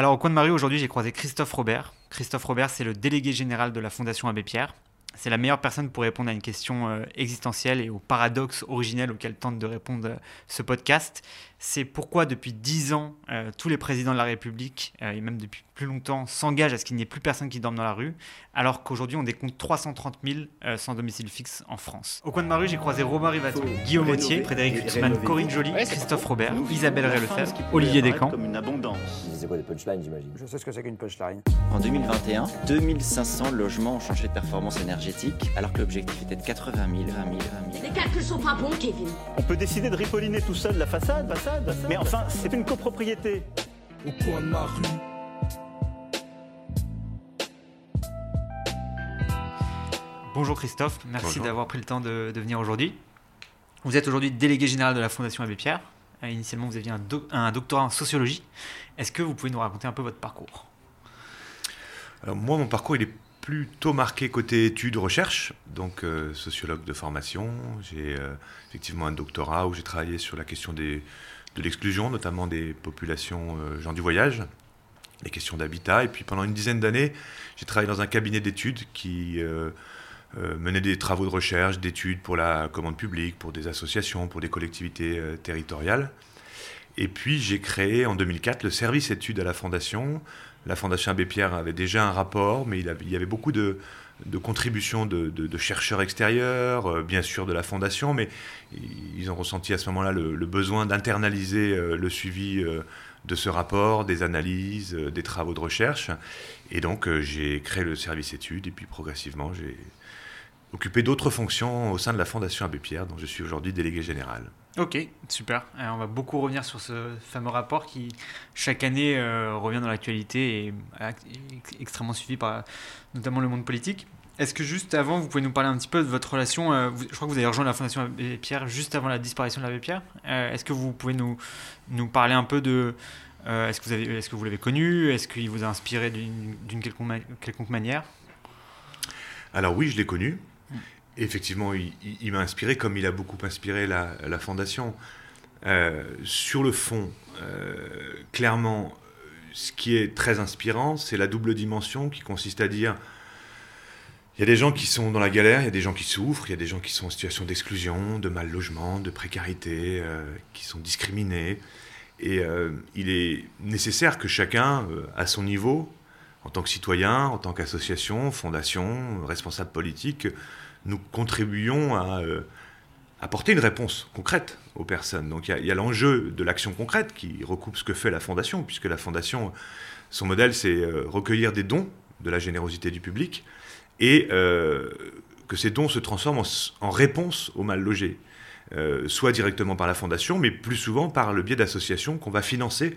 Alors au coin de ma rue aujourd'hui j'ai croisé Christophe Robert. Christophe Robert c'est le délégué général de la Fondation Abbé Pierre. C'est la meilleure personne pour répondre à une question euh, existentielle et au paradoxe originel auquel tente de répondre euh, ce podcast. C'est pourquoi depuis dix ans, euh, tous les présidents de la République, et même depuis plus longtemps, s'engagent à ce qu'il n'y ait plus personne qui dorme dans la rue, alors qu'aujourd'hui on décompte 330 000 sans domicile fixe en France. Au coin de ma rue, j'ai croisé Romain Rivato, Guillaume Autier, Frédéric Hutzmann, Corinne Joly, Christophe Robert, Isabelle Ray-Lefebvre, Olivier Descamps. Comme une abondance. C'est quoi des punchlines, j'imagine? Je sais ce que c'est qu'une punchline. En 2021, 2500 logements ont changé de performance énergétique, alors que l'objectif était de 80 000, 20 000, 20 000. Les calculs sont pas bons, Kevin. On peut décider de ripolliner tout seul la façade, façade, façade. Mais enfin, c'est une copropriété. au coin de ma rue. Bonjour Christophe, merci d'avoir pris le temps de, de venir aujourd'hui. Vous êtes aujourd'hui délégué général de la Fondation Abbé Pierre. Euh, Initialement, vous aviez un doctorat en sociologie. Est-ce que vous pouvez nous raconter un peu votre parcours? Alors moi, mon parcours, il est plutôt marqué côté études, recherche, donc euh, sociologue de formation. J'ai euh, effectivement un doctorat où j'ai travaillé sur la question des, de l'exclusion, notamment des populations euh, gens du voyage, les questions d'habitat. Et puis pendant une dizaine d'années, j'ai travaillé dans un cabinet d'études qui euh, euh, menait des travaux de recherche, d'études pour la commande publique, pour des associations, pour des collectivités territoriales. Et puis j'ai créé en 2004 le service études à la Fondation. La Fondation Abbé Pierre avait déjà un rapport, mais il y avait beaucoup de, de contributions de, chercheurs extérieurs, euh, bien sûr de la Fondation, mais ils ont ressenti à ce moment-là le, besoin d'internaliser euh, le suivi euh, de ce rapport, des analyses, des travaux de recherche. Et donc j'ai créé le service études, et puis progressivement j'ai occupé d'autres fonctions au sein de la Fondation Abbé Pierre, dont je suis aujourd'hui délégué général. Ok, super. Euh, on va beaucoup revenir sur ce fameux rapport qui, chaque année, euh, revient dans l'actualité et euh, est extrêmement suivi par euh, notamment le monde politique. Est-ce que juste avant, vous pouvez nous parler un petit peu de votre relation euh, Je crois que vous avez rejoint la Fondation Abbé Pierre juste avant la disparition de l'Abbé Pierre. Euh, Est-ce que vous pouvez nous, nous parler un peu de... euh, Est-ce que, vous avez- est-ce que vous l'avez connu? Est-ce qu'il vous a inspiré d'une d'une quelconque manière? Alors oui, je l'ai connu. Effectivement, il, m'a inspiré comme il a beaucoup inspiré la, Fondation. Euh, sur le fond, euh, clairement, ce qui est très inspirant, c'est la double dimension qui consiste à dire il y a des gens qui sont dans la galère, il y a des gens qui souffrent, il y a des gens qui sont en situation d'exclusion, de mal logement, de précarité, euh, qui sont discriminés. Et il est nécessaire que chacun, à son niveau, en tant que citoyen, en tant qu'association, fondation, responsable politique, nous contribuions à euh, apporter une réponse concrète aux personnes. Donc il y a- l'enjeu de l'action concrète qui recoupe ce que fait la fondation, puisque la fondation, son modèle, c'est euh, recueillir des dons de la générosité du public et euh, que ces dons se transforment en, réponse aux mal logés. Soit directement par la fondation, mais plus souvent par le biais d'associations qu'on va financer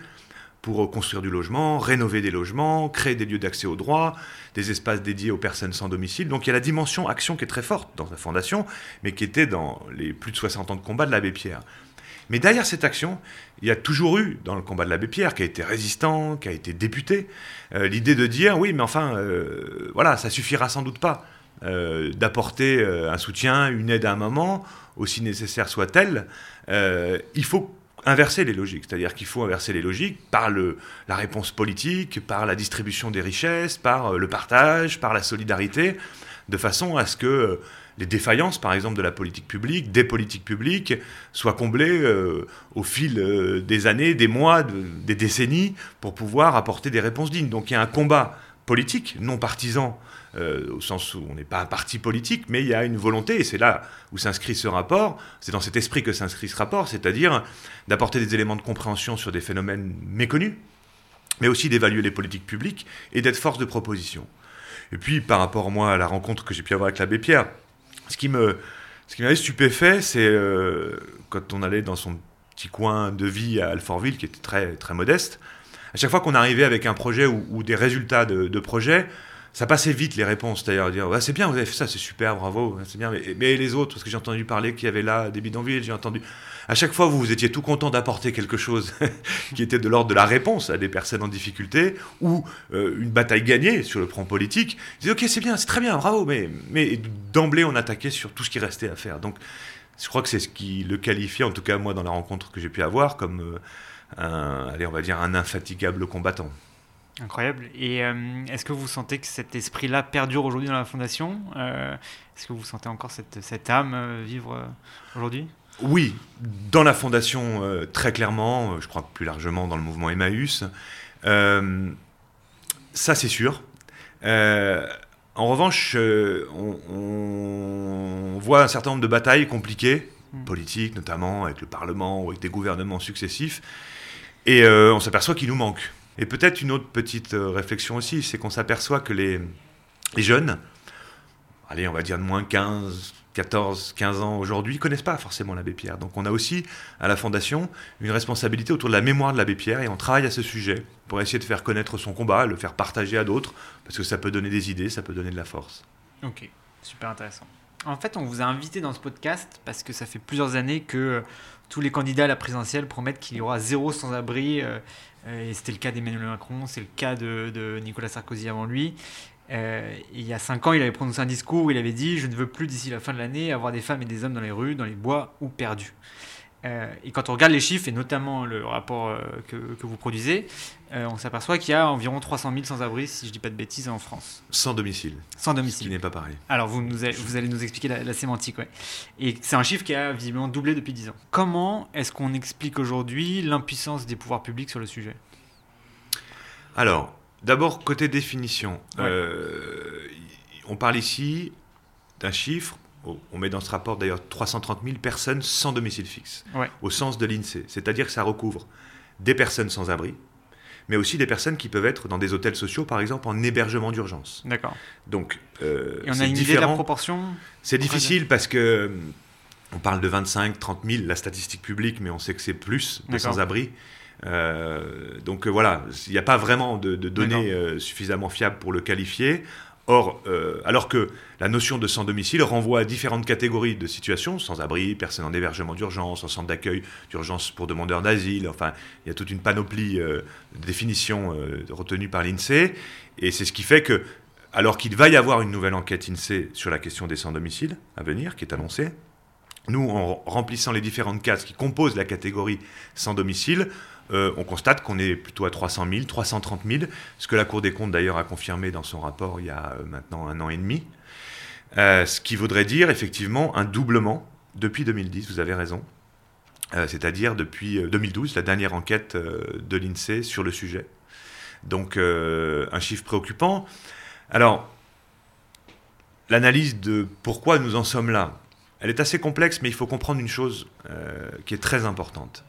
pour construire du logement, rénover des logements, créer des lieux d'accès aux droits, des espaces dédiés aux personnes sans domicile. Donc il y a la dimension action qui est très forte dans la fondation, mais qui était dans les plus de 60 ans de combat de l'abbé Pierre. Mais derrière cette action, il y a toujours eu, dans le combat de l'abbé Pierre, qui a été résistant, qui a été député, euh, l'idée de dire oui, mais enfin, euh, voilà, ça suffira sans doute pas euh, d'apporter un soutien, une aide à un moment, aussi nécessaire soit-elle. Il faut inverser les logiques, c'est-à-dire qu'il faut inverser les logiques par le, la réponse politique, par la distribution des richesses, par euh, le partage, par la solidarité, de façon à ce que euh, les défaillances, par exemple, de la politique publique, des politiques publiques, soient comblées euh, au fil des années, des mois, de- des décennies, pour pouvoir apporter des réponses dignes. Donc il y a un combat politique, non partisan, euh, au sens où on n'est pas un parti politique, mais il y a une volonté, et c'est là où s'inscrit ce rapport, c'est dans cet esprit que s'inscrit ce rapport, c'est-à-dire d'apporter des éléments de compréhension sur des phénomènes méconnus, mais aussi d'évaluer les politiques publiques et d'être force de proposition. Et puis, par rapport, moi, à la rencontre que j'ai pu avoir avec l'abbé Pierre, ce qui me, ce qui m'avait stupéfait, c'est euh, quand on allait dans son petit coin de vie à Alfortville, qui était très, très modeste, à chaque fois qu'on arrivait avec un projet ou, des résultats de, de projet, ça passait vite les réponses, c'est-à-dire dire ouais, c'est bien, vous avez fait ça, c'est super, bravo, c'est bien, mais, les autres, parce que j'ai entendu parler qu'il y avait là des bidonvilles, j'ai entendu. À chaque fois, vous, vous étiez tout content d'apporter quelque chose qui était de l'ordre de la réponse à des personnes en difficulté ou euh, une bataille gagnée sur le plan politique. Vous ok, c'est bien, c'est très bien, bravo, mais, mais d'emblée, on attaquait sur tout ce qui restait à faire. Donc, je crois que c'est ce qui le qualifiait, en tout cas moi, dans la rencontre que j'ai pu avoir, comme euh, un, allez, on va dire un infatigable combattant. Incroyable. Et euh, est-ce que vous sentez que cet esprit-là perdure aujourd'hui dans la fondation? Euh, Est-ce que vous sentez encore cette, cette âme euh, vivre aujourd'hui? Oui, dans la fondation, euh, très clairement, je crois plus largement dans le mouvement Emmaüs. Ça, c'est sûr. En revanche, on, on voit un certain nombre de batailles compliquées, Mm. politiques notamment, avec le Parlement ou avec des gouvernements successifs, et euh, on s'aperçoit qu'il nous manque. Et peut-être une autre petite euh, réflexion aussi, c'est qu'on s'aperçoit que les, les jeunes, allez, on va dire de moins 15, 14, 15 ans aujourd'hui, connaissent pas forcément l'abbé Pierre. Donc on a aussi, à la Fondation, une responsabilité autour de la mémoire de l'abbé Pierre, et on travaille à ce sujet pour essayer de faire connaître son combat, le faire partager à d'autres, parce que ça peut donner des idées, ça peut donner de la force. Ok, super intéressant. En fait, on vous a invité dans ce podcast parce que ça fait plusieurs années que tous les candidats à la présidentielle promettent qu'il y aura zéro sans-abri. euh, et c'était le cas d'Emmanuel Macron, c'est le cas de, Nicolas Sarkozy avant lui. Euh, il y a cinq ans, il avait prononcé un discours où il avait dit Je ne veux plus d'ici la fin de l'année avoir des femmes et des hommes dans les rues, dans les bois ou perdus. Euh, et quand on regarde les chiffres, et notamment le rapport que vous produisez, euh, on s'aperçoit qu'il y a environ 300 000 sans-abri, si je dis pas de bêtises, en France. Sans domicile, Sans ce qui domicile. n'est pas pareil. Alors, vous, nous allez, vous allez nous expliquer la, la sémantique, ouais. Et c'est un chiffre qui a visiblement doublé depuis 10 ans. Comment est-ce qu'on explique aujourd'hui l'impuissance des pouvoirs publics sur le sujet? Alors, d'abord, côté définition, Ouais. euh, on parle ici d'un chiffre, on met dans ce rapport d'ailleurs 330 000 personnes sans domicile fixe, Ouais. au sens de l'INSEE. C'est-à-dire que ça recouvre des personnes sans abri, mais aussi des personnes qui peuvent être dans des hôtels sociaux, par exemple, en hébergement d'urgence. D'accord. Donc, euh, Et on a une idée de la différent. proportion C'est difficile parce que euh, on parle de 25, 30 000, la statistique publique, mais on sait que c'est plus de sans-abri. Euh, donc euh, voilà, il n'y a pas vraiment de, de données euh, suffisamment fiables pour le qualifier. Or, euh, alors que la notion de sans-domicile renvoie à différentes catégories de situations, sans-abri, personnes en hébergement d'urgence, en centre d'accueil d'urgence pour demandeurs d'asile, enfin, il y a toute une panoplie euh, de définitions euh, retenues par l'INSEE, et c'est ce qui fait que, alors qu'il va y avoir une nouvelle enquête INSEE sur la question des sans-domicile à venir, qui est annoncée, nous, en remplissant les différentes cases qui composent la catégorie sans domicile, euh, on constate qu'on est plutôt à 300 000, 330 000, ce que la Cour des comptes d'ailleurs a confirmé dans son rapport il y a euh, maintenant un an et demi. Euh, ce qui voudrait dire effectivement un doublement depuis 2010, vous avez raison, c'est-à-dire depuis euh, 2012, la dernière enquête de l'INSEE sur le sujet. Donc un chiffre préoccupant. Alors, l'analyse de pourquoi nous en sommes là, elle est assez complexe, mais il faut comprendre une chose qui est très importante.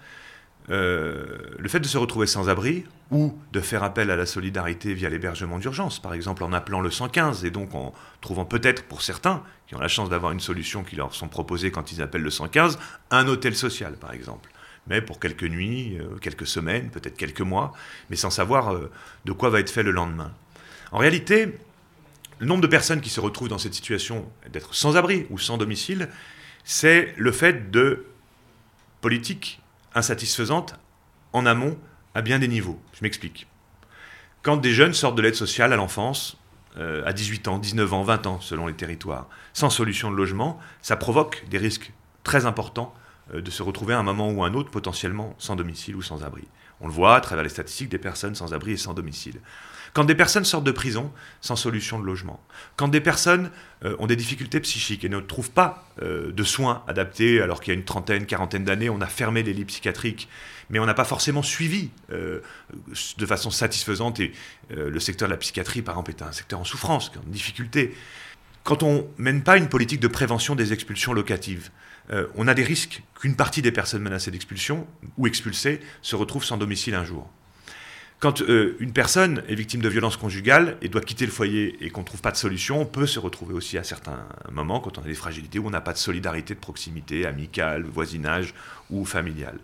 Euh, le fait de se retrouver sans abri ou de faire appel à la solidarité via l'hébergement d'urgence, par exemple en appelant le 115 et donc en trouvant peut-être pour certains qui ont la chance d'avoir une solution qui leur sont proposées quand ils appellent le 115, un hôtel social par exemple. Mais pour quelques nuits, euh, quelques semaines, peut-être quelques mois, mais sans savoir euh, de quoi va être fait le lendemain. En réalité, le nombre de personnes qui se retrouvent dans cette situation d'être sans abri ou sans domicile, c'est le fait de politiques insatisfaisantes en amont à bien des niveaux. Je m'explique. Quand des jeunes sortent de l'aide sociale à l'enfance, euh, à 18 ans, 19 ans, 20 ans, selon les territoires, sans solution de logement, ça provoque des risques très importants euh, de se retrouver à un moment ou à un autre potentiellement sans domicile ou sans abri. On le voit à travers les statistiques des personnes sans abri et sans domicile. Quand des personnes sortent de prison sans solution de logement, quand des personnes euh, ont des difficultés psychiques et ne trouvent pas euh, de soins adaptés, alors qu'il y a une trentaine, quarantaine d'années, on a fermé les lits psychiatriques, mais on n'a pas forcément suivi euh, de façon satisfaisante, et le secteur de la psychiatrie, par exemple, est un secteur en souffrance, en difficulté. Quand on mène pas une politique de prévention des expulsions locatives, on a des risques qu'une partie des personnes menacées d'expulsion ou expulsées se retrouvent sans domicile un jour. Quand euh, une personne est victime de violences conjugales et doit quitter le foyer et qu'on ne trouve pas de solution, on peut se retrouver aussi à certains moments, quand on a des fragilités, où on n'a pas de solidarité de proximité, amicale, voisinage ou familiale.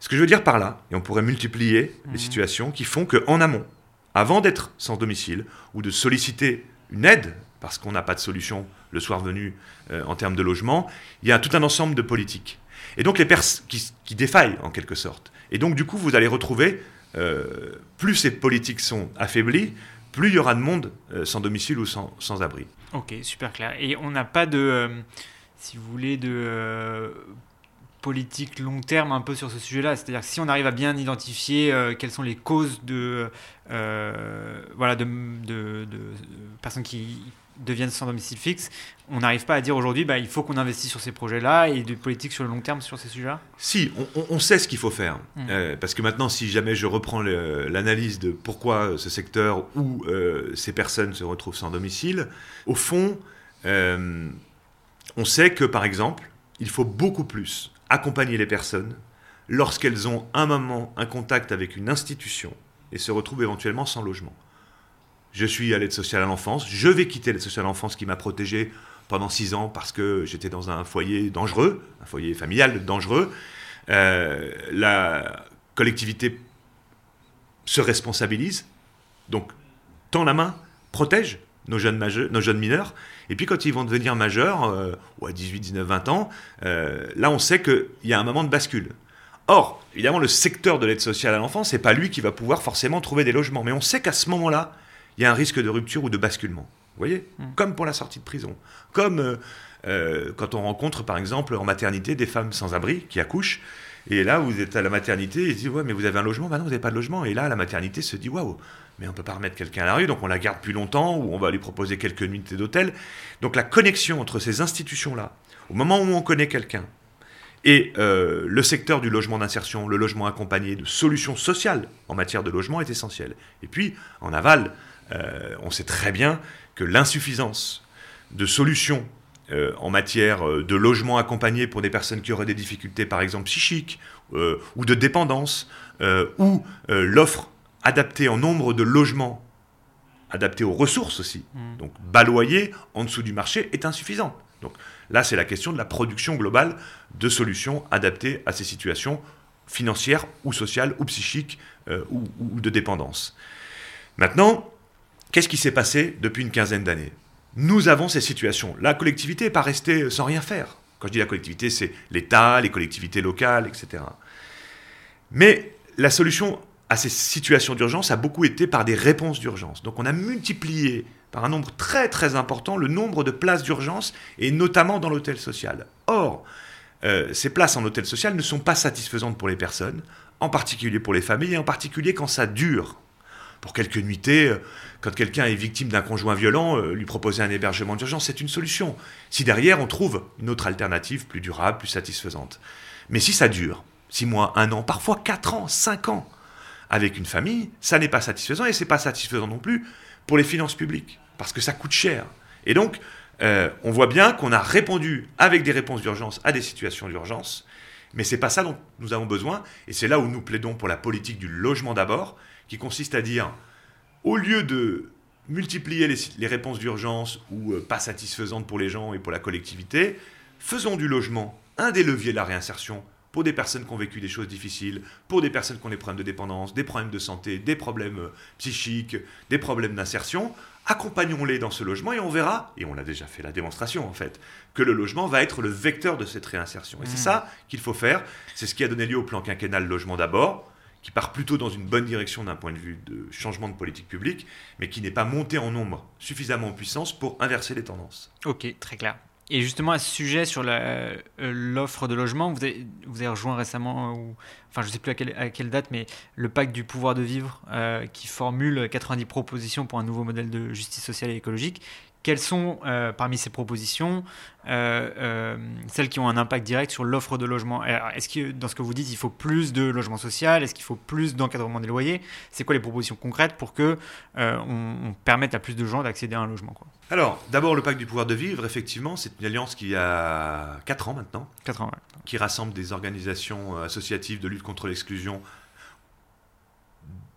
Ce que je veux dire par là, et on pourrait multiplier les situations qui font qu'en amont, avant d'être sans domicile ou de solliciter une aide parce qu'on n'a pas de solution le soir venu euh, en termes de logement, il y a tout un ensemble de politiques. Et donc les personnes qui, qui défaillent en quelque sorte. Et donc du coup, vous allez retrouver euh, plus ces politiques sont affaiblies, plus il y aura de monde euh, sans domicile ou sans, abri. Ok, super clair. Et on n'a pas de, euh, si vous voulez, de politique long terme un peu sur ce sujet-là? C'est-à-dire que si on arrive à bien identifier quelles sont les causes de, voilà, de, personnes qui deviennent sans domicile fixe, on n'arrive pas à dire aujourd'hui bah, il faut qu'on investisse sur ces projets-là et de politique sur le long terme sur ces sujets-là? Si, on, on, sait ce qu'il faut faire. Mm. Euh, parce que maintenant, si jamais je reprends l'analyse de pourquoi ce secteur ou euh, ces personnes se retrouvent sans domicile, au fond, euh, on sait que, par exemple, il faut beaucoup plus accompagner les personnes lorsqu'elles ont un moment un contact avec une institution et se retrouvent éventuellement sans logement. Je suis à l'aide sociale à l'enfance, je vais quitter l'aide sociale à l'enfance qui m'a protégé pendant six ans parce que j'étais dans un foyer dangereux, un foyer familial dangereux. Euh, la collectivité se responsabilise, donc tend la main, protège nos jeunes, majeurs, nos jeunes mineurs. Et puis quand ils vont devenir majeurs, euh, ou à 18, 19, 20 ans, euh, là on sait qu'il y a un moment de bascule. Or, évidemment, le secteur de l'aide sociale à l'enfance, c'est pas lui qui va pouvoir forcément trouver des logements. Mais on sait qu'à ce moment-là, il y a un risque de rupture ou de basculement. Vous voyez Comme pour la sortie de prison. Comme euh, euh, quand on rencontre, par exemple, en maternité, des femmes sans abri qui accouchent. Et là, vous êtes à la maternité, ils disent Ouais, mais vous avez un logement? Bah non, vous n'avez pas de logement. Et là, la maternité se dit Waouh, mais on ne peut pas remettre quelqu'un à la rue, donc on la garde plus longtemps, ou on va lui proposer quelques nuits d'hôtel. Donc la connexion entre ces institutions-là, au moment où on connaît quelqu'un, et euh, le secteur du logement d'insertion, le logement accompagné de solutions sociales en matière de logement est essentiel. Et puis, en aval, euh, on sait très bien que l'insuffisance de solutions euh, en matière euh, de logement accompagné pour des personnes qui auraient des difficultés, par exemple psychiques, euh, ou de dépendance, ou l'offre adaptée en nombre de logements, adaptée aux ressources aussi, donc baloyer en dessous du marché, est insuffisante. Donc là, c'est la question de la production globale de solutions adaptées à ces situations financières ou sociales ou psychiques ou, ou de dépendance. Maintenant, qu'est-ce qui s'est passé depuis une quinzaine d'années? Nous avons ces situations. La collectivité n'est pas restée sans rien faire. Quand je dis la collectivité, c'est l'État, les collectivités locales, etc. Mais la solution à ces situations d'urgence a beaucoup été par des réponses d'urgence. Donc on a multiplié par un nombre très très important le nombre de places d'urgence, et notamment dans l'hôtel social. Or, euh, ces places en hôtel social ne sont pas satisfaisantes pour les personnes, en particulier pour les familles, et en particulier quand ça dure. Pour quelques nuitées, euh, quand quelqu'un est victime d'un conjoint violent, euh, lui proposer un hébergement d'urgence, c'est une solution. Si derrière on trouve une autre alternative plus durable, plus satisfaisante. Mais si ça dure, six mois, un an, parfois quatre ans, cinq ans, avec une famille, ça n'est pas satisfaisant et c'est pas satisfaisant non plus pour les finances publiques parce que ça coûte cher. Et donc, euh, on voit bien qu'on a répondu avec des réponses d'urgence à des situations d'urgence, mais c'est pas ça dont nous avons besoin et c'est là où nous plaidons pour la politique du logement d'abord, qui consiste à dire au lieu de multiplier les, les réponses d'urgence ou euh, pas satisfaisantes pour les gens et pour la collectivité, faisons du logement un des leviers de la réinsertion pour des personnes qui ont vécu des choses difficiles, pour des personnes qui ont des problèmes de dépendance, des problèmes de santé, des problèmes euh, psychiques, des problèmes d'insertion. Accompagnons-les dans ce logement et on verra, et on a déjà fait la démonstration en fait, que le logement va être le vecteur de cette réinsertion. Et c'est ça qu'il faut faire. C'est ce qui a donné lieu au plan quinquennal logement d'abord, qui part plutôt dans une bonne direction d'un point de vue de changement de politique publique, mais qui n'est pas monté en nombre suffisamment en puissance pour inverser les tendances. Ok, très clair. Et justement, à ce sujet, sur euh, l'offre de logement, vous avez, vous avez rejoint récemment, euh, enfin je ne sais plus à quelle, à quelle date, mais le pacte du pouvoir de vivre euh, qui formule 90 propositions pour un nouveau modèle de justice sociale et écologique. Quelles sont euh, parmi ces propositions euh, euh, celles qui ont un impact direct sur l'offre de logement? Est-ce que dans ce que vous dites, il faut plus de logement social Est-ce qu'il faut plus d'encadrement des loyers? C'est quoi les propositions concrètes pour que on, on permette à plus de gens d'accéder à un logement quoi? Alors, d'abord, le pacte du pouvoir de vivre, effectivement, c'est une alliance qui a 4 ans maintenant, 80, ouais. qui rassemble des organisations associatives de lutte contre l'exclusion,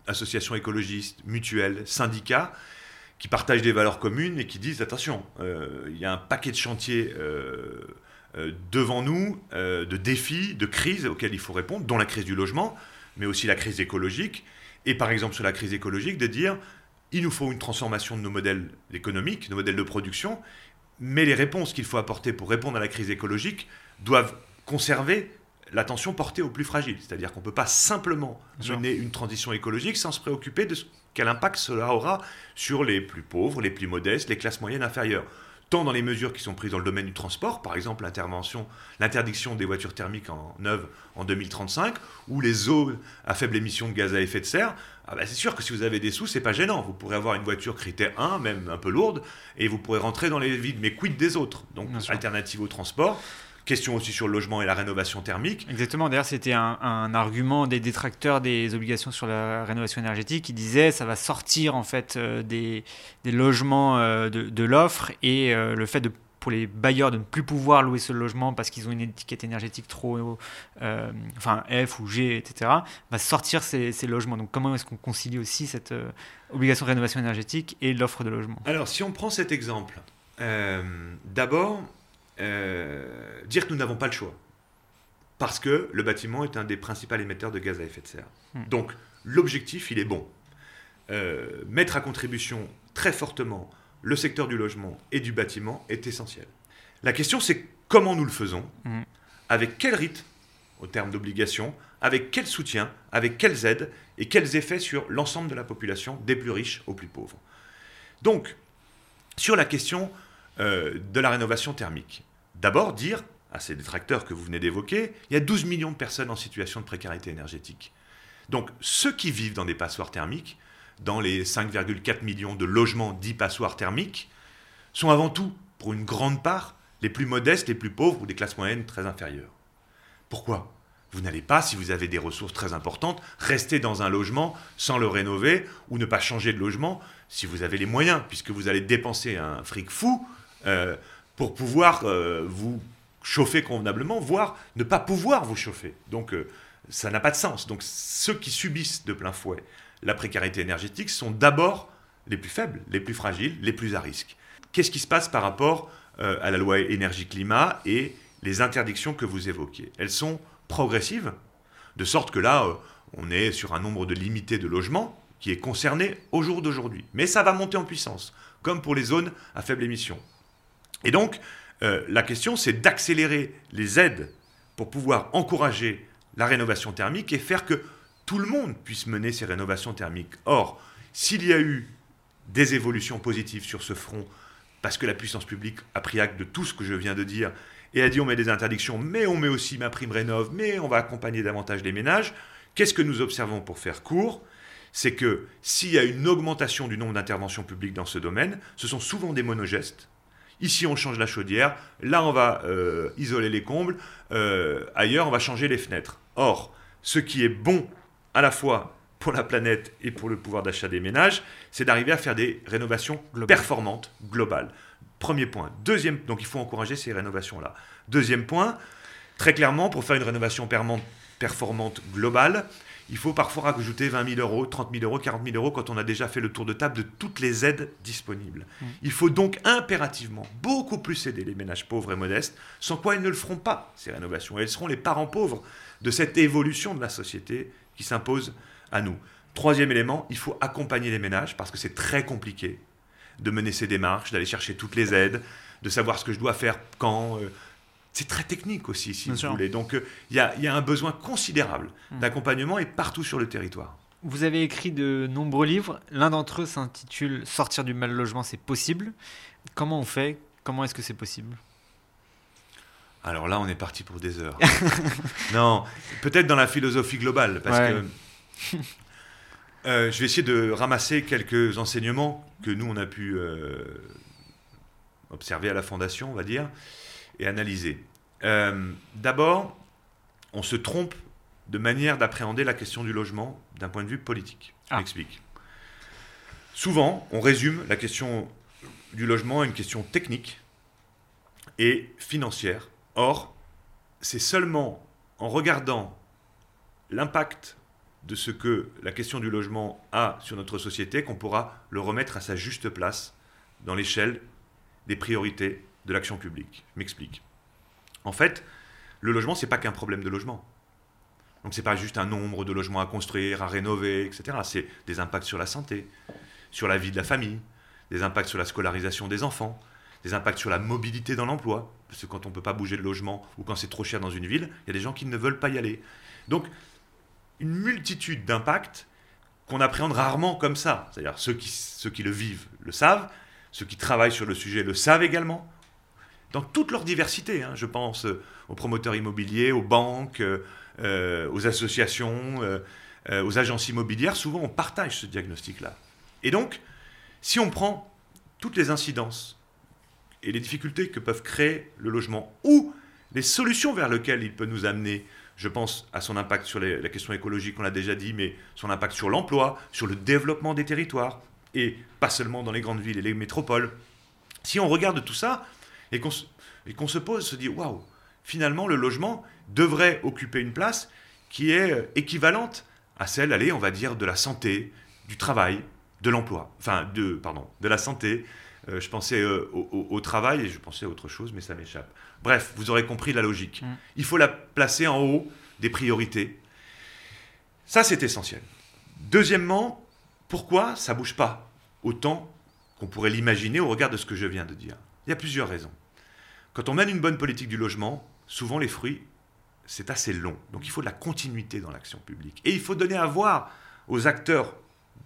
associations écologistes, mutuelles, syndicats, qui partagent des valeurs communes et qui disent attention, euh, il y a un paquet de chantiers euh, euh, devant nous, de défis, de crises auxquelles il faut répondre, dont la crise du logement, mais aussi la crise écologique. Et par exemple, sur la crise écologique, de dire il nous faut une transformation de nos modèles économiques, nos modèles de production, mais les réponses qu'il faut apporter pour répondre à la crise écologique doivent conserver l'attention portée aux plus fragiles. C'est-à-dire qu'on ne peut pas simplement mener une transition écologique sans se préoccuper de ce, quel impact cela aura sur les plus pauvres, les plus modestes, les classes moyennes inférieures. tant dans les mesures qui sont prises dans le domaine du transport, par exemple l'interdiction des voitures thermiques en neuves en 2035, ou les zones à faible émission de gaz à effet de serre, ah bah, c'est sûr que si vous avez des sous, c'est pas gênant. Vous pourrez avoir une voiture critère 1, même un peu lourde, et vous pourrez rentrer dans les vides. Mais quid des autres? Donc, alternative au transport. Question aussi sur le logement et la rénovation thermique. Exactement. D'ailleurs, c'était un, argument des détracteurs des obligations sur la rénovation énergétique qui disait ça va sortir en fait euh, des, logements euh, de, l'offre et euh, le fait de pour les bailleurs de ne plus pouvoir louer ce logement parce qu'ils ont une étiquette énergétique trop, enfin F ou G, etc., va sortir ces, logements. Donc comment est-ce qu'on concilie aussi cette obligation de rénovation énergétique et l'offre de logement? Alors si on prend cet exemple, d'abord, euh, dire que nous n'avons pas le choix. Parce que le bâtiment est un des principaux émetteurs de gaz à effet de serre. Hmm. Donc l'objectif, il est bon. Euh, mettre à contribution très fortement le secteur du logement et du bâtiment est essentiel. La question, c'est comment nous le faisons, hmm. avec quel rythme, au terme d'obligation, avec quel soutien, avec quelles aides et quels effets sur l'ensemble de la population, des plus riches aux plus pauvres. Donc, sur la question euh, de la rénovation thermique. D'abord, dire à ces détracteurs que vous venez d'évoquer, il y a 12 millions de personnes en situation de précarité énergétique. Donc, ceux qui vivent dans des passoires thermiques, dans les 5,4 millions de logements dits passoires thermiques, sont avant tout, pour une grande part, les plus modestes, les plus pauvres ou des classes moyennes très inférieures. Pourquoi? Vous n'allez pas, si vous avez des ressources très importantes, rester dans un logement sans le rénover ou ne pas changer de logement si vous avez les moyens, puisque vous allez dépenser un fric fou euh, pour pouvoir euh, vous chauffer convenablement, voire ne pas pouvoir vous chauffer. Donc euh, ça n'a pas de sens. Donc ceux qui subissent de plein fouet la précarité énergétique sont d'abord les plus faibles, les plus fragiles, les plus à risque. Qu'est-ce qui se passe par rapport à la loi énergie-climat et les interdictions que vous évoquez Elles sont progressives, de sorte que là, on est sur un nombre de limité de logements qui est concerné au jour d'aujourd'hui. Mais ça va monter en puissance, comme pour les zones à faible émission. Et donc, euh, la question, c'est d'accélérer les aides pour pouvoir encourager la rénovation thermique et faire que tout le monde puisse mener ces rénovations thermiques. Or, s'il y a eu des évolutions positives sur ce front, parce que la puissance publique a pris acte de tout ce que je viens de dire, et a dit on met des interdictions, mais on met aussi ma prime rénov, mais on va accompagner davantage les ménages, qu'est-ce que nous observons pour faire court? C'est que s'il y a une augmentation du nombre d'interventions publiques dans ce domaine, ce sont souvent des monogestes, Ici, on change la chaudière. Là, on va euh, isoler les combles. Euh, ailleurs, on va changer les fenêtres. Or, ce qui est bon à la fois pour la planète et pour le pouvoir d'achat des ménages, c'est d'arriver à faire des rénovations performantes, globales. Premier point. Deuxième, donc il faut encourager ces rénovations-là. Deuxième point, très clairement, pour faire une rénovation performante globale, il faut parfois rajouter 20 000 euros, 30 000 euros, 40 000 euros quand on a déjà fait le tour de table de toutes les aides disponibles. Mm. Il faut donc impérativement beaucoup plus aider les ménages pauvres et modestes, sans quoi ils ne le feront pas, ces rénovations. Et elles seront les parents pauvres de cette évolution de la société qui s'impose à nous. Troisième élément, il faut accompagner les ménages parce que c'est très compliqué de mener ces démarches, d'aller chercher toutes les aides, de savoir ce que je dois faire quand. Euh, c'est très technique aussi, si vous voulez. Donc, euh, il y, a, un besoin considérable hmm. d'accompagnement et partout sur le territoire. Vous avez écrit de nombreux livres. L'un d'entre eux s'intitule Sortir du mal logement, c'est possible. Comment on fait? Comment est-ce que c'est possible? Alors là, on est parti pour des heures. non, peut-être dans la philosophie globale, parce que euh, je vais essayer de ramasser quelques enseignements que nous, on a pu euh, observer à la Fondation, on va dire et analyser. Euh, d'abord, on se trompe de manière d'appréhender la question du logement d'un point de vue politique. Je ah. m'explique. Souvent, on résume la question du logement à une question technique et financière. Or, c'est seulement en regardant l'impact de ce que la question du logement a sur notre société qu'on pourra le remettre à sa juste place dans l'échelle des priorités de l'action publique. Je m'explique. En fait, le logement, c'est pas qu'un problème de logement. Donc c'est pas juste un nombre de logements à construire, à rénover, etc. C'est des impacts sur la santé, sur la vie de la famille, des impacts sur la scolarisation des enfants, des impacts sur la mobilité dans l'emploi. Parce que quand on ne peut pas bouger de logement ou quand c'est trop cher dans une ville, il y a des gens qui ne veulent pas y aller. Donc une multitude d'impacts qu'on appréhende rarement comme ça. C'est-à-dire ceux qui, ceux qui le vivent le savent, ceux qui travaillent sur le sujet le savent également, dans toute leur diversité. hein. Je pense euh, aux promoteurs immobiliers, aux banques, euh, euh, aux associations, aux agences immobilières. Souvent, on partage ce diagnostic-là. Et donc, si on prend toutes les incidences et les difficultés que peuvent créer le logement ou les solutions vers lesquelles il peut nous amener, je pense à son impact sur la question écologique, on l'a déjà dit, mais son impact sur l'emploi, sur le développement des territoires, et pas seulement dans les grandes villes et les métropoles. Si on regarde tout ça et qu'on se, pose, se dit waouh, finalement le logement devrait occuper une place qui est euh, équivalente à celle, allez, on va dire, de la santé, du travail, de l'emploi, enfin de, pardon, de la santé. Euh, je pensais euh, au, au- au travail et je pensais à autre chose, mais ça m'échappe. Bref, vous aurez compris la logique. Mm. Il faut la placer en haut des priorités. Ça, c'est essentiel. Deuxièmement, pourquoi ça bouge pas autant qu'on pourrait l'imaginer au regard de ce que je viens de dire? Il y a plusieurs raisons. Quand on mène une bonne politique du logement, souvent les fruits, c'est assez long. Donc il faut de la continuité dans l'action publique. Et il faut donner à voir aux acteurs,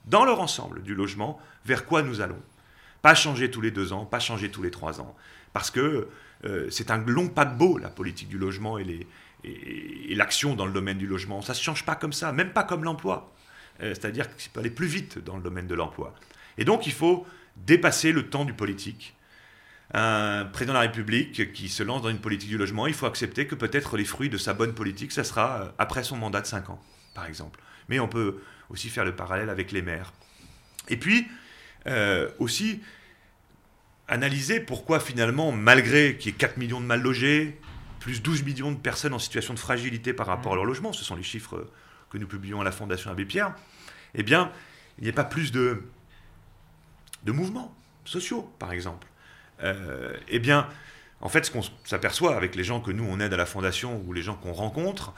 dans leur ensemble du logement, vers quoi nous allons. Pas changer tous les deux ans, pas changer tous les trois ans. Parce que euh, c'est un long paquebot, la politique du logement et, l'action dans le domaine du logement. Ça ne se change pas comme ça, même pas comme l'emploi. Euh, C'est-à-dire qu'il peut aller plus vite dans le domaine de l'emploi. Et donc il faut dépasser le temps du politique. Un président de la République qui se lance dans une politique du logement, il faut accepter que peut-être les fruits de sa bonne politique, ça sera euh, après son mandat de 5 ans, par exemple. Mais on peut aussi faire le parallèle avec les maires. Et puis, euh, aussi, analyser pourquoi finalement, malgré qu'il y ait 4 millions de mal logés, plus 12 millions de personnes en situation de fragilité par rapport à leur logement, ce sont les chiffres que nous publions à la Fondation Abbé Pierre, eh bien, il n'y a pas plus de, de mouvements sociaux, par exemple. Euh, eh bien, en fait, ce qu'on s'aperçoit avec les gens que nous, on aide à la Fondation ou les gens qu'on rencontre,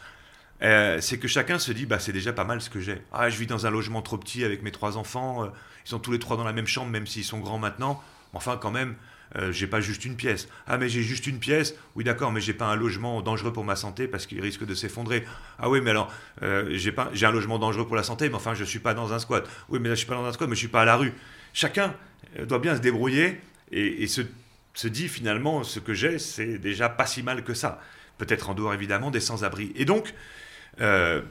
euh, c'est que chacun se dit, bah, c'est déjà pas mal ce que j'ai. Ah, je vis dans un logement trop petit avec mes trois enfants, euh, ils sont tous les trois dans la même chambre, même s'ils sont grands maintenant. Enfin, quand même, euh, j'ai pas juste une pièce. Ah, mais j'ai juste une pièce? Oui, d'accord, mais j'ai pas un logement dangereux pour ma santé parce qu'il risque de s'effondrer. Ah oui, mais alors, j'ai j'ai un logement dangereux pour la santé, mais enfin, je suis pas dans un squat. Oui, mais là, je suis pas dans un squat, mais je suis pas à la rue. Chacun doit bien se débrouiller et, se, dit finalement, ce que j'ai, c'est déjà pas si mal que ça. Peut-être en dehors, évidemment, des sans-abri. Et donc, euh,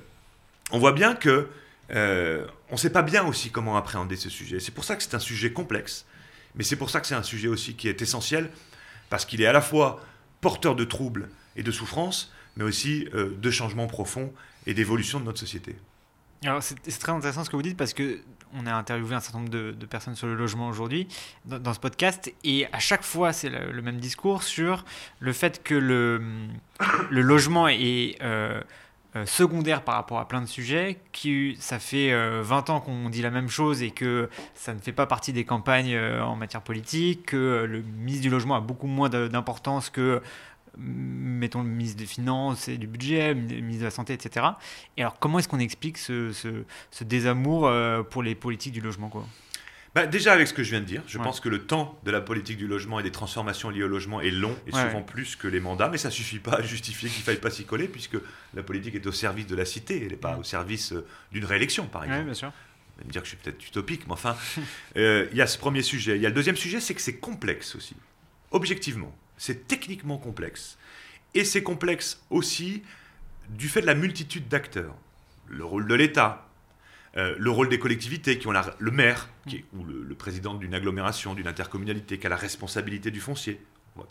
on voit bien que euh, on ne sait pas bien aussi comment appréhender ce sujet. C'est pour ça que c'est un sujet complexe, mais c'est pour ça que c'est un sujet aussi qui est essentiel, parce qu'il est à la fois porteur de troubles et de souffrances, mais aussi euh, de changements profonds et d'évolution de notre société. Alors c'est très intéressant ce que vous dites parce que on a interviewé un certain nombre de, personnes sur le logement aujourd'hui dans, ce podcast et à chaque fois c'est le, même discours sur le fait que le, le logement est euh, euh, secondaire par rapport à plein de sujets, qui ça fait euh, 20 ans qu'on dit la même chose et que ça ne fait pas partie des campagnes euh, en matière politique, que le ministre du logement a beaucoup moins d'importance que mettons le ministre des Finances et du Budget, le ministre de la Santé, etc. Et alors, comment est-ce qu'on explique ce, ce- ce désamour euh, pour les politiques du logement quoi? Bah, déjà avec ce que je viens de dire, je Ouais. pense que le temps de la politique du logement et des transformations liées au logement est long et Ouais, souvent ouais. plus que les mandats, mais ça suffit pas à justifier qu'il faille pas s'y coller puisque la politique est au service de la cité, elle n'est pas au service euh, d'une réélection par exemple. bien sûr. Vous allez me dire que je suis peut-être utopique, mais enfin, euh, il y a ce premier sujet. Il y a le deuxième sujet, c'est que c'est complexe aussi. Objectivement, c'est techniquement complexe. Et c'est complexe aussi du fait de la multitude d'acteurs. Le rôle de l'État, euh, le rôle des collectivités qui ont le maire, ou le, président d'une agglomération, d'une intercommunalité, qui a la responsabilité du foncier.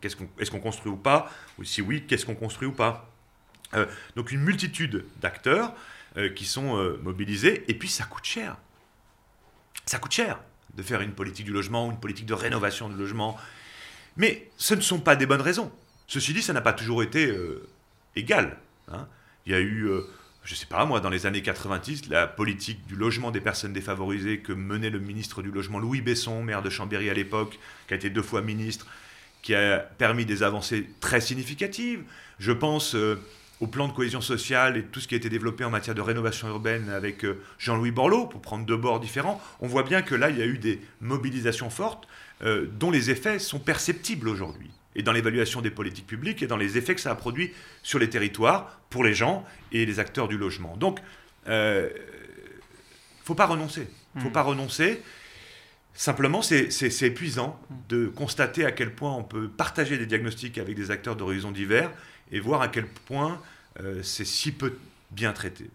Est-ce qu'on construit ou pas? Ou si oui, qu'est-ce qu'on construit ou pas? Euh, Donc une multitude d'acteurs euh, qui sont mobilisés, et puis ça coûte cher ça coûte cher de faire une politique du logement ou une politique de rénovation du logement. Mais ce ne sont pas des bonnes raisons. Ceci dit, ça n'a pas toujours été euh, égal. hein. Il y a eu, euh, je ne sais pas moi, dans les années 90, la politique du logement des personnes défavorisées que menait le ministre du Logement Louis Besson, maire de Chambéry à l'époque, qui a été deux fois ministre, qui a permis des avancées très significatives. Je pense euh, au plan de cohésion sociale et tout ce qui a été développé en matière de rénovation urbaine avec Jean-Louis Borloo, pour prendre deux bords différents. On voit bien que là, il y a eu des mobilisations fortes euh, dont les effets sont perceptibles aujourd'hui. Et dans l'évaluation des politiques publiques et dans les effets que ça a produit sur les territoires, pour les gens et les acteurs du logement. Donc, il ne faut pas renoncer. Il ne faut pas renoncer. Simplement, c'est épuisant de constater à quel point on peut partager des diagnostics avec des acteurs d'horizons divers et voir à quel point euh, c'est si peu bien traité.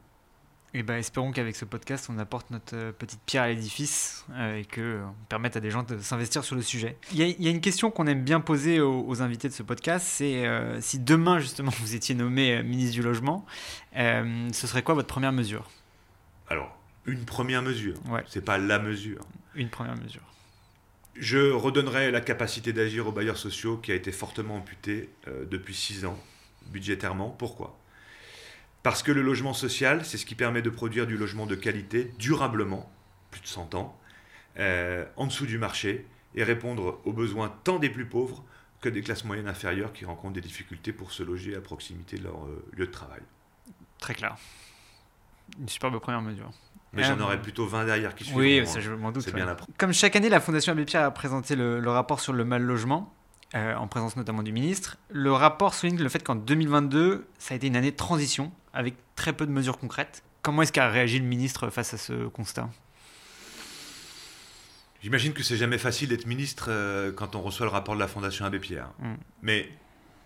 Eh ben, espérons qu'avec ce podcast, on apporte notre euh, petite pierre à l'édifice euh, et qu'on permette à des gens de s'investir sur le sujet. Il y, a une question qu'on aime bien poser aux, invités de ce podcast, c'est si demain, justement, vous étiez nommé ministre du Logement, ce serait quoi votre première mesure? Alors, une première mesure, ouais. c'est pas la mesure. Une première mesure. Je redonnerai la capacité d'agir aux bailleurs sociaux qui a été fortement amputée depuis six ans, budgétairement. Pourquoi? Parce que le logement social, c'est ce qui permet de produire du logement de qualité durablement, plus de 100 ans, euh, en dessous du marché, et répondre aux besoins tant des plus pauvres que des classes moyennes inférieures qui rencontrent des difficultés pour se loger à proximité de leur euh, lieu de travail. Très clair. Une superbe première mesure. Mais j'en euh, aurais plutôt 20 derrière qui suivent. Oui, ça, je m'en doute. Bien Comme chaque année, la Fondation Abbé Pierre a présenté le, le rapport sur le mal logement. Euh, en présence notamment du ministre. Le rapport souligne le fait qu'en 2022, ça a été une année de transition avec très peu de mesures concrètes. Comment est-ce qu'a réagi le ministre face à ce constat? J'imagine que c'est jamais facile d'être ministre euh, quand on reçoit le rapport de la Fondation Abbé Pierre. Mm. Mais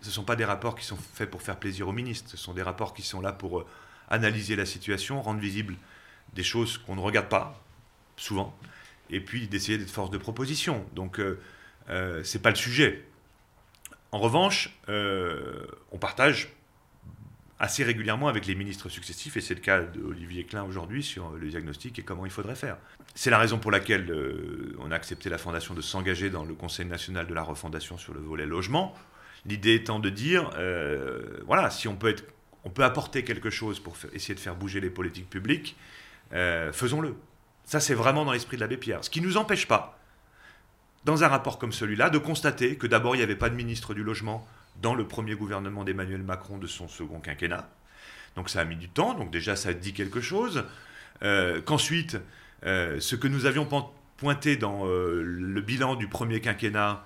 ce ne sont pas des rapports qui sont faits pour faire plaisir au ministre. Ce sont des rapports qui sont là pour euh, analyser la situation, rendre visible des choses qu'on ne regarde pas, souvent, et puis d'essayer d'être force de proposition. Donc, ce n'est pas le sujet. En revanche, euh, on partage assez régulièrement avec les ministres successifs, et c'est le cas d'Olivier Klein aujourd'hui sur le diagnostic et comment il faudrait faire. C'est la raison pour laquelle euh, on a accepté la Fondation de s'engager dans le Conseil national de la refondation sur le volet logement. L'idée étant de dire, euh, voilà, si on peut, être, on peut apporter quelque chose pour essayer de faire bouger les politiques publiques, faisons-le. Ça, c'est vraiment dans l'esprit de l'abbé Pierre. Ce qui ne nous empêche pas dans un rapport comme celui-là, de constater que d'abord, il n'y avait pas de ministre du Logement dans le premier gouvernement d'Emmanuel Macron de son second quinquennat. Donc ça a mis du temps, donc déjà ça dit quelque chose. Euh, qu'ensuite, euh, ce que nous avions pointé dans euh, le bilan du premier quinquennat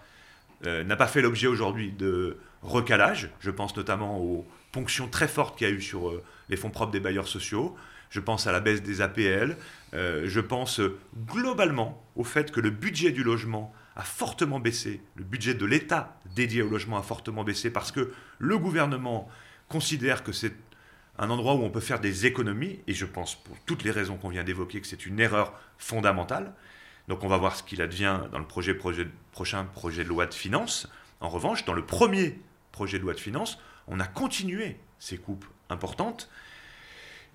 n'a pas fait l'objet aujourd'hui de recalage. Je pense notamment aux ponctions très fortes qu'il y a eu sur les fonds propres des bailleurs sociaux. Je pense à la baisse des APL. je pense globalement au fait que le budget du logement a fortement baissé, le budget de l'État dédié au logement a fortement baissé parce que le gouvernement considère que c'est un endroit où on peut faire des économies, et je pense pour toutes les raisons qu'on vient d'évoquer que c'est une erreur fondamentale. Donc on va voir ce qu'il advient dans le projet, prochain projet de loi de finances. En revanche, dans le premier projet de loi de finances, on a continué ces coupes importantes.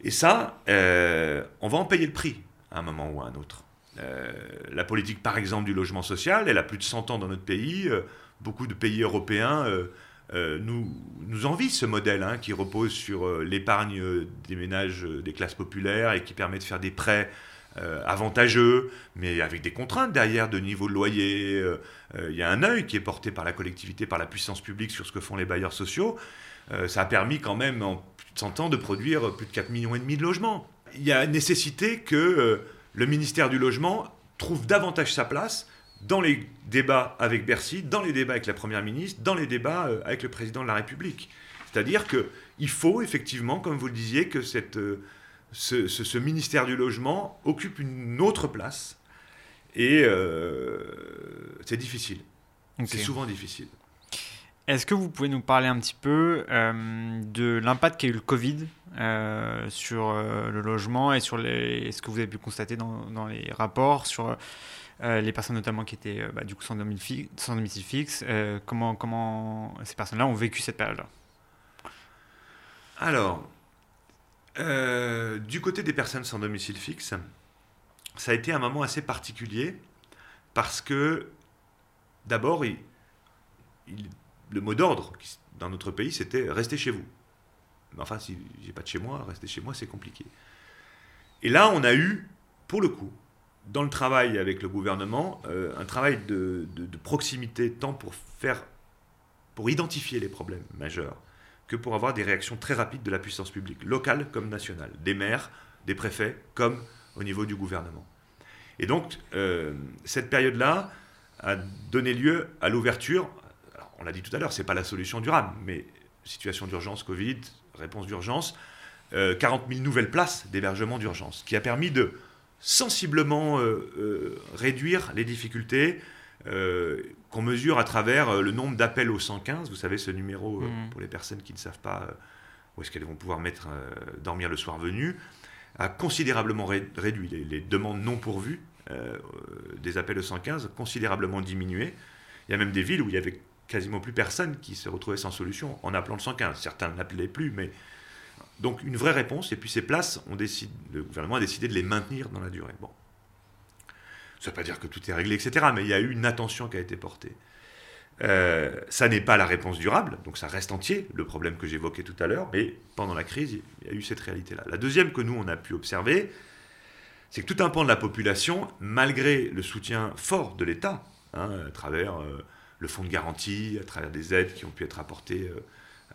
Et ça, euh, on va en payer le prix à un moment ou à un autre. Euh, la politique, par exemple, du logement social, elle a plus de 100 ans dans notre pays. Euh, beaucoup de pays européens euh, nous, nous envient ce modèle hein, qui repose sur l'épargne des ménages des classes populaires et qui permet de faire des prêts avantageux, mais avec des contraintes derrière de niveau de loyer. Il y a un œil qui est porté par la collectivité, par la puissance publique sur ce que font les bailleurs sociaux. ça a permis quand même en plus de 100 ans de produire plus de 4 millions de logements. Il y a nécessité que le ministère du Logement trouve davantage sa place dans les débats avec Bercy, dans les débats avec la Première ministre, dans les débats euh, avec le Président de la République. C'est-à-dire qu'il faut effectivement, comme vous le disiez, que cette, euh, ce, ministère du Logement occupe une autre place. Et euh, c'est difficile. C'est souvent difficile. Est-ce que vous pouvez nous parler un petit peu de l'impact qu'a eu le Covid euh, sur euh, le logement et sur les, ce que vous avez pu constater dans, dans les rapports sur euh, les personnes notamment qui étaient bah, du coup sans domicile, sans domicile fixe. comment, comment ces personnes-là ont vécu cette période-là? Alors, du côté des personnes sans domicile fixe, ça a été un moment assez particulier parce que d'abord, le mot d'ordre dans notre pays, c'était restez chez vous. Mais enfin, si j'ai pas de chez moi, rester chez moi, c'est compliqué. Et là, on a eu, pour le coup, dans le travail avec le gouvernement, euh, un travail de, proximité, tant pour faire, pour identifier les problèmes majeurs, que pour avoir des réactions très rapides de la puissance publique, locale comme nationale, des maires, des préfets, comme au niveau du gouvernement. Et donc, euh, cette période-là a donné lieu à l'ouverture. On l'a dit tout à l'heure, c'est pas la solution durable, mais situation d'urgence Covid, réponse d'urgence, 40 euh, 000 nouvelles places d'hébergement d'urgence, qui a permis de sensiblement réduire les difficultés qu'on mesure à travers le nombre d'appels au 115. Vous savez, ce numéro, Mhm. pour les personnes qui ne savent pas où est-ce qu'elles vont pouvoir mettre, dormir le soir venu, a considérablement ré- réduit. Les, les demandes non pourvues euh, des appels au 115 considérablement diminué. Il y a même des villes où il y avait quasiment plus personne qui se retrouvait sans solution en appelant le 115. Certains n'appelaient plus, mais donc une vraie réponse. Et puis ces places, on décide, le gouvernement a décidé de les maintenir dans la durée. Bon, ça ne veut pas dire que tout est réglé, etc. Mais il y a eu une attention qui a été portée. Euh, ça n'est pas la réponse durable, donc ça reste entier, le problème que j'évoquais tout à l'heure, mais pendant la crise, il y a eu cette réalité-là. La deuxième que nous, on a pu observer, c'est que tout un pan de la population, malgré le soutien fort de l'État, hein, à travers euh, le fonds de garantie, à travers des aides qui ont pu être apportées euh,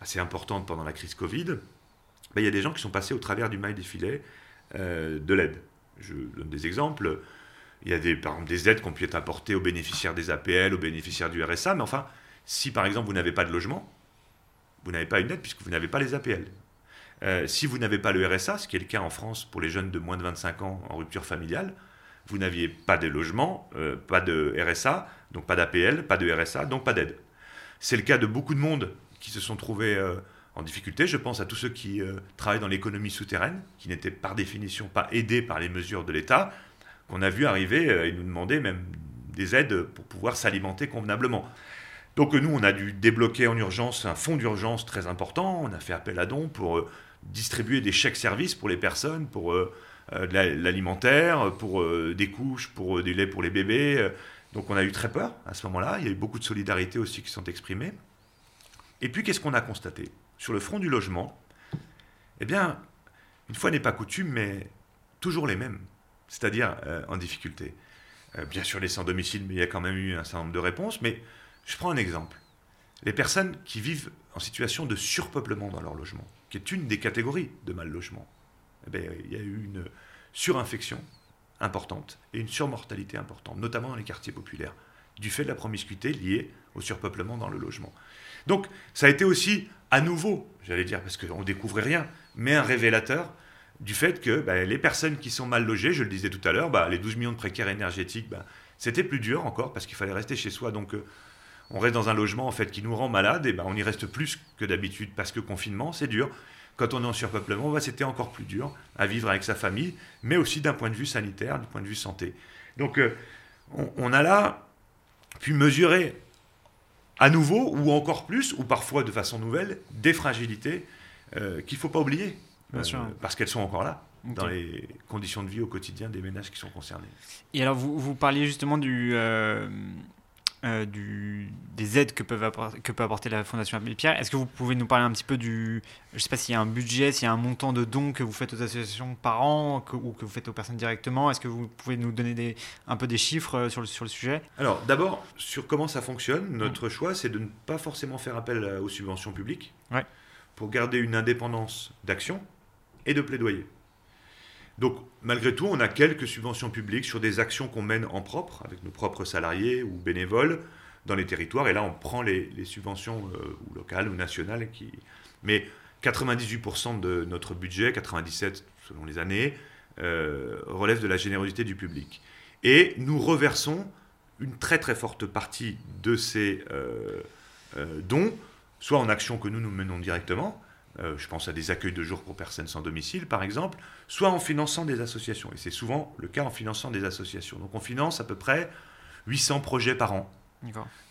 assez importantes pendant la crise Covid, il y a des gens qui sont passés au travers du mail des filets euh, de l'aide. Je donne des exemples. Il y a des, par exemple des aides qui ont pu être apportées aux bénéficiaires des APL, aux bénéficiaires du RSA, mais enfin, si par exemple vous n'avez pas de logement, vous n'avez pas une aide puisque vous n'avez pas les APL. Euh, si vous n'avez pas le RSA, ce qui est le cas en France pour les jeunes de moins de 25 ans en rupture familiale, vous n'aviez pas de logement, euh, pas de RSA, donc pas d'APL, pas de RSA, donc pas d'aide. C'est le cas de beaucoup de monde qui se sont trouvés euh, en difficulté. Je pense à tous ceux qui euh, travaillent dans l'économie souterraine, qui n'étaient par définition pas aidés par les mesures de l'État, qu'on a vu arriver euh, et nous demander même des aides pour pouvoir s'alimenter convenablement. Donc nous, on a dû débloquer en urgence un fonds d'urgence très important. On a fait appel à dons pour distribuer des chèques services pour les personnes, pour de la- l'alimentaire, pour euh, des couches, pour euh, des laits pour les bébés. Euh, Donc on a eu très peur à ce moment-là. Il y a eu beaucoup de solidarité aussi qui sont exprimées. Et puis qu'est-ce qu'on a constaté? Sur le front du logement, eh bien, une fois n'est pas coutume, mais toujours les mêmes, c'est-à-dire euh, en difficulté. Euh, bien sûr, les sans domicile, mais il y a quand même eu un certain nombre de réponses. Mais je prends un exemple. Les personnes qui vivent en situation de surpeuplement dans leur logement, qui est une des catégories de mal logement, eh bien, il y a eu une surinfection importante et une surmortalité importante, notamment dans les quartiers populaires, du fait de la promiscuité liée au surpeuplement dans le logement. Donc, ça a été aussi, à nouveau, j'allais dire, parce qu'on ne découvrait rien, mais un révélateur du fait que bah, les personnes qui sont mal logées, je le disais tout à l'heure, bah, les 12 millions de précaires énergétiques, c'était plus dur encore parce qu'il fallait rester chez soi. Donc, euh, on reste dans un logement en fait qui nous rend malade et ben on y reste plus que d'habitude parce que confinement c'est dur. Quand on est en surpeuplement, bah, c'était encore plus dur à vivre avec sa famille, mais aussi d'un point de vue sanitaire, du point de vue santé. Donc euh, on, on a là pu mesurer à nouveau ou encore plus ou parfois de façon nouvelle des fragilités euh, qu'il faut pas oublier Bien sûr. parce qu'elles sont encore là dans les conditions de vie au quotidien des ménages qui sont concernés. Et alors, vous, vous parliez justement du, euh, euh, du, des aides que, peuvent appor- que peut apporter la Fondation Abbé Pierre. Est-ce que vous pouvez nous parler un petit peu du. Je ne sais pas s'il y a un budget, s'il y a un montant de dons que vous faites aux associations par an que- ou que vous faites aux personnes directement? Est-ce que vous pouvez nous donner des, un peu des chiffres euh, sur le, sur le sujet? Alors, d'abord, sur comment ça fonctionne, notre choix, c'est de ne pas forcément faire appel euh, aux subventions publiques Ouais. pour garder une indépendance d'action et de plaidoyer. Donc, malgré tout, on a quelques subventions publiques sur des actions qu'on mène en propre, avec nos propres salariés ou bénévoles, dans les territoires. Et là, on prend les, subventions euh, locales ou nationales. Mais 98% de notre budget, 97% selon les années, euh, relève de la générosité du public. Et nous reversons une très très forte partie de ces euh, dons, soit en actions que nous nous menons directement, euh, je pense à des accueils de jour pour personnes sans domicile par exemple, soit en finançant des associations. Et c'est souvent le cas en finançant des associations. Donc on finance à peu près 800 projets par an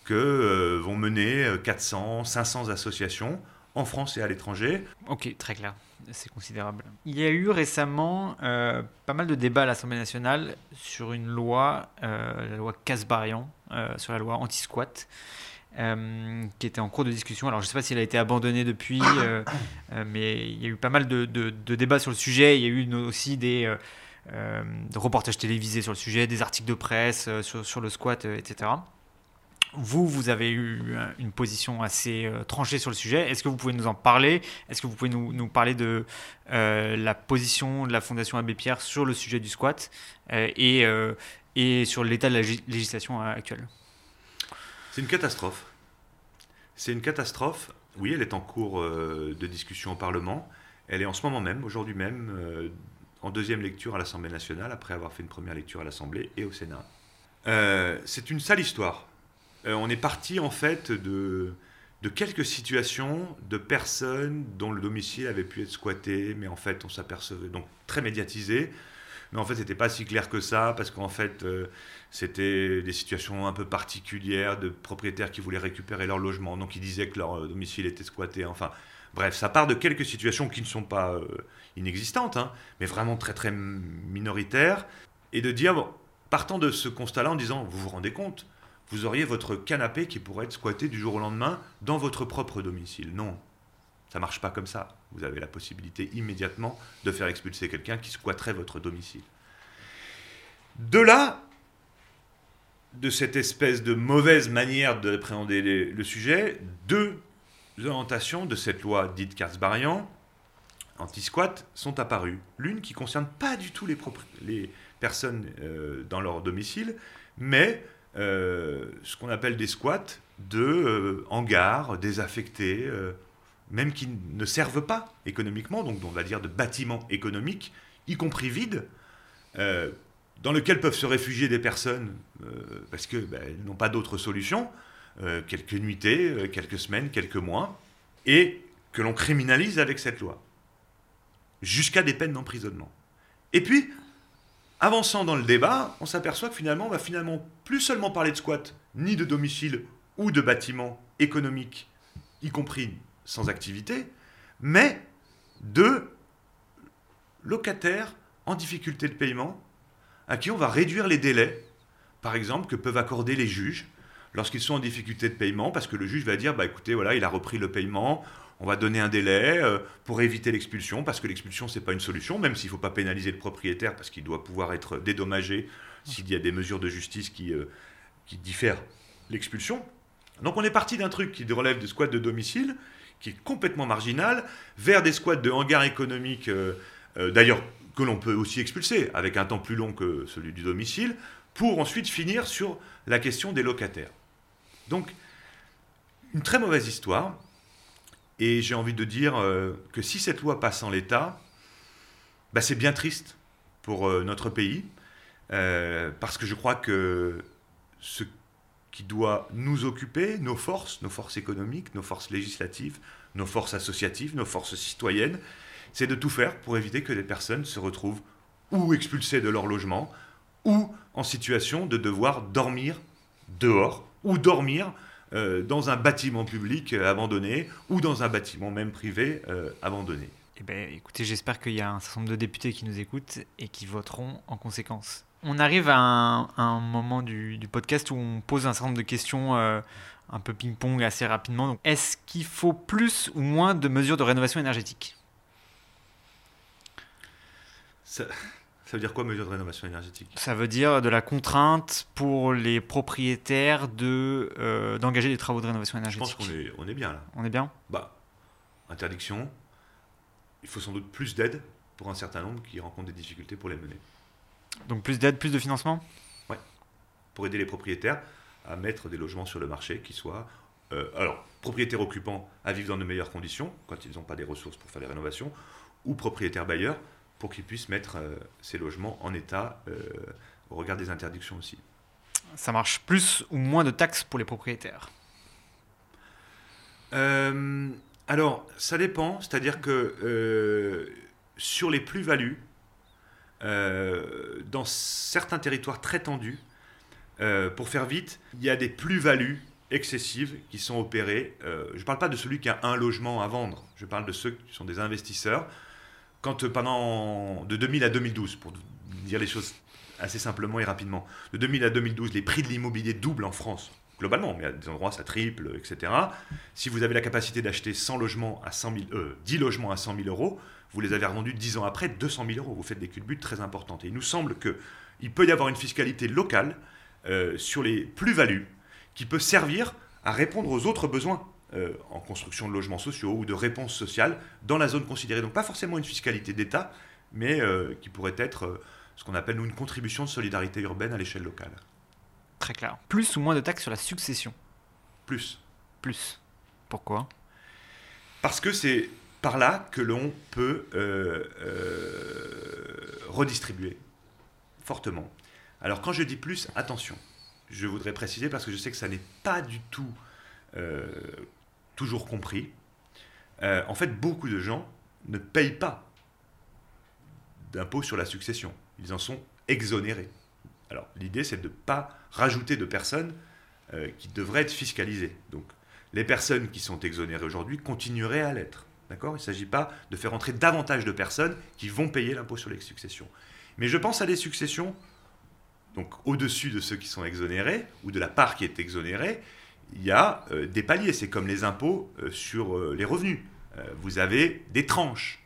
que euh, vont mener euh, 400, 500 associations en France et à l'étranger. Ok, très clair. C'est considérable. Il y a eu récemment euh, pas mal de débats à l'Assemblée nationale sur une loi, euh, la loi Casbarian, euh, sur la loi anti-squat, euh, qui était en cours de discussion. Alors je ne sais pas si elle a été abandonnée depuis, euh, euh, mais il y a eu pas mal de, débats sur le sujet. Il y a eu aussi des, reportages télévisés sur le sujet, des articles de presse sur, le squat, etc. Vous, vous avez eu une position assez tranchée sur le sujet. Est-ce que vous pouvez nous en parler? Est-ce que vous pouvez nous, parler de la position de la Fondation Abbé Pierre sur le sujet du squat et, sur l'état de la lég- législation actuelle? C'est une catastrophe. C'est une catastrophe. Oui, elle est en cours euh, de discussion au Parlement. Elle est en ce moment même, aujourd'hui même, euh, en deuxième lecture à l'Assemblée nationale, après avoir fait une première lecture à l'Assemblée et au Sénat. Euh, c'est une sale histoire. On est parti en fait de, de quelques situations de personnes dont le domicile avait pu être squatté, mais en fait on s'apercevait, donc très médiatisé, mais en fait c'était pas si clair que ça, parce qu'en fait euh, c'était des situations un peu particulières de propriétaires qui voulaient récupérer leur logement, donc ils disaient que leur domicile était squatté, enfin bref, ça part de quelques situations qui ne sont pas inexistantes, hein, mais vraiment très très minoritaires, et de dire, partant de ce constat-là en disant, vous vous rendez compte, vous auriez votre canapé qui pourrait être squatté du jour au lendemain dans votre propre domicile. Non, ça marche pas comme ça. Vous avez la possibilité immédiatement de faire expulser quelqu'un qui squatterait votre domicile. De là, de cette espèce de mauvaise manière d'appréhender le sujet, deux orientations de cette loi dite Karsbarian anti-squat sont apparues. L'une qui concerne pas du tout les, personnes euh, dans leur domicile, mais euh, ce qu'on appelle des squats de euh, hangars désaffectés, même qui ne servent pas économiquement, donc on va dire de bâtiments économiques, y compris vides, dans lesquels peuvent se réfugier des personnes parce qu'elles ben, n'ont pas d'autre solution, quelques nuitées, quelques semaines, quelques mois, et que l'on criminalise avec cette loi, jusqu'à des peines d'emprisonnement. Et puis, avançant dans le débat, on s'aperçoit que finalement, on va finalement plus seulement parler de squat, ni de domicile ou de bâtiment économique, y compris sans activité, mais de locataires en difficulté de paiement, à qui on va réduire les délais, par exemple, que peuvent accorder les juges lorsqu'ils sont en difficulté de paiement, parce que le juge va dire, bah écoutez, voilà, il a repris le paiement, on va donner un délai euh, pour éviter l'expulsion, parce que l'expulsion, ce n'est pas une solution, même s'il ne faut pas pénaliser le propriétaire, parce qu'il doit pouvoir être dédommagé s'il y a des mesures de justice qui, euh, diffèrent l'expulsion. Donc on est parti d'un truc qui relève de squats de domicile, qui est complètement marginal, vers des squats de hangars économiques, euh, d'ailleurs que l'on peut aussi expulser, avec un temps plus long que celui du domicile, pour ensuite finir sur la question des locataires. Donc, une très mauvaise histoire, et j'ai envie de dire euh, que si cette loi passe en l'état, bah, c'est bien triste pour euh, notre pays, euh, parce que je crois que ce qui doit nous occuper, nos forces, nos forces économiques, nos forces législatives, nos forces associatives, nos forces citoyennes, c'est de tout faire pour éviter que les personnes se retrouvent ou expulsées de leur logement, ou en situation de devoir dormir dehors, ou dormir euh, dans un bâtiment public euh, abandonné ou dans un bâtiment même privé euh, abandonné. Eh ben, écoutez, j'espère qu'il y a un certain nombre de députés qui nous écoutent et qui voteront en conséquence. On arrive à un, moment du, podcast où on pose un certain nombre de questions un peu ping-pong assez rapidement. Est-ce qu'il faut plus ou moins de mesures de rénovation énergétique? Ça veut dire quoi, mesure de rénovation énergétique? Ça veut dire de la contrainte pour les propriétaires de, euh, d'engager des travaux de rénovation énergétique. Je pense qu'on est, on est bien là. On est bien? Bah, interdiction. Il faut sans doute plus d'aide pour un certain nombre qui rencontrent des difficultés pour les mener. Donc plus d'aide, plus de financement? Ouais. Pour aider les propriétaires à mettre des logements sur le marché qui soient. Euh, alors, propriétaires occupants à vivre dans de meilleures conditions, quand ils n'ont pas des ressources pour faire les rénovations, ou propriétaires bailleurs pour qu'ils puissent mettre euh, ces logements en état euh, au regard des interdictions aussi. Ça marche plus ou moins de taxes pour les propriétaires? Euh, Alors, ça dépend. C'est-à-dire que sur les plus-values, dans certains territoires très tendus, pour faire vite, il y a des plus-values excessives qui sont opérées. je ne parle pas de celui qui a un logement à vendre, je parle de ceux qui sont des investisseurs quand euh, pendant de 2000 à 2012, pour dire les choses assez simplement et rapidement, de 2000 à 2012, les prix de l'immobilier doublent en France, globalement, mais à des endroits ça triple, etc. Si vous avez la capacité d'acheter 100 logements à 100 000, 10 logements à 100 000 euros, vous les avez revendus 10 ans après 200 000 euros. Vous faites des culbutes très importantes. Et il nous semble qu'il peut y avoir une fiscalité locale euh, sur les plus-values qui peut servir à répondre aux autres besoins euh, en construction de logements sociaux ou de réponses sociales dans la zone considérée. Donc pas forcément une fiscalité d'État, mais euh, qui pourrait être ce qu'on appelle nous une contribution de solidarité urbaine à l'échelle locale. Très clair. Plus ou moins de taxes sur la succession? Plus. Plus. Pourquoi? Parce que c'est par là que l'on peut euh, euh, redistribuer fortement. Alors quand je dis plus, attention, je voudrais préciser parce que je sais que ça n'est pas du tout euh, toujours compris. en fait, beaucoup de gens ne payent pas d'impôt sur la succession. Ils en sont exonérés. Alors l'idée, c'est de ne pas rajouter de personnes qui devraient être fiscalisées. Donc les personnes qui sont exonérées aujourd'hui continueraient à l'être. Il ne s'agit pas de faire entrer davantage de personnes qui vont payer l'impôt sur les successions. Mais je pense à des successions, donc au-dessus de ceux qui sont exonérés, ou de la part qui est exonérée, il y a euh, des paliers. C'est comme les impôts euh, sur euh, les revenus. vous avez des tranches.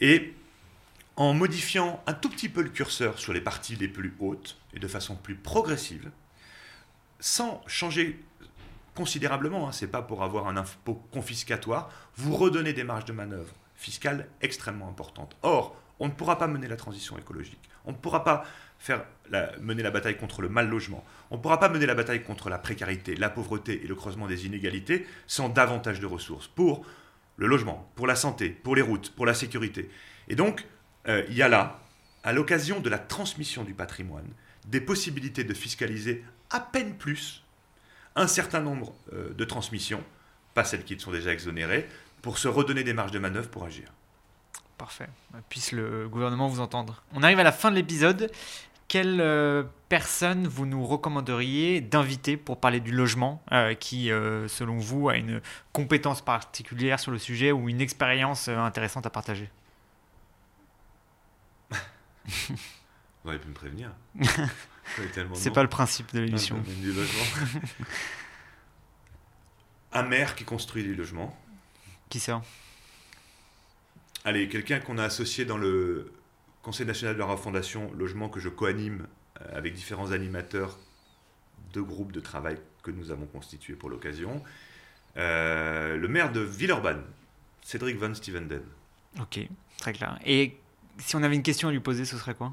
Et en modifiant un tout petit peu le curseur sur les parties les plus hautes, et de façon plus progressive, sans changer considérablement, hein, ce n'est pas pour avoir un impôt confiscatoire, vous redonnez des marges de manœuvre fiscales extrêmement importantes. Or, on ne pourra pas mener la transition écologique, on ne pourra pas mener la bataille contre le mal logement, on ne pourra pas mener la bataille contre la précarité, la pauvreté et le creusement des inégalités sans davantage de ressources pour le logement, pour la santé, pour les routes, pour la sécurité. Et donc, euh, il y a là, à l'occasion de la transmission du patrimoine, des possibilités de fiscaliser à peine plus un certain nombre euh, de transmissions, pas celles qui sont déjà exonérées, pour se redonner des marges de manœuvre pour agir. Parfait. Puisse le gouvernement vous entendre. On arrive à la fin de l'épisode. Quelle euh, personne vous nous recommanderiez d'inviter pour parler du logement euh, qui, selon vous, a une compétence particulière sur le sujet ou une expérience intéressante à partager? Vous auriez pu me prévenir. C'est pas le principe de l'émission. Un maire qui construit des logements. Qui ça Allez, quelqu'un qu'on a associé dans le Conseil national de la refondation logement que je coanime euh, avec différents animateurs de groupes de travail que nous avons constitués pour l'occasion. Euh, le maire de Villeurbanne, Cédric Van Stevenden. Ok, très clair. Et si on avait une question à lui poser, ce serait quoi?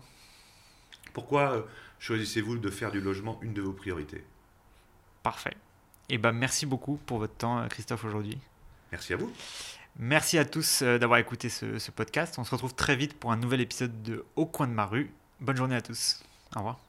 Pourquoi euh, choisissez-vous de faire du logement une de vos priorités Parfait. Et eh ben, merci beaucoup pour votre temps, euh, Christophe, aujourd'hui. Merci à vous. Merci à tous euh, d'avoir écouté ce, ce podcast. On se retrouve très vite pour un nouvel épisode de Au coin de ma rue. Bonne journée à tous. Au revoir.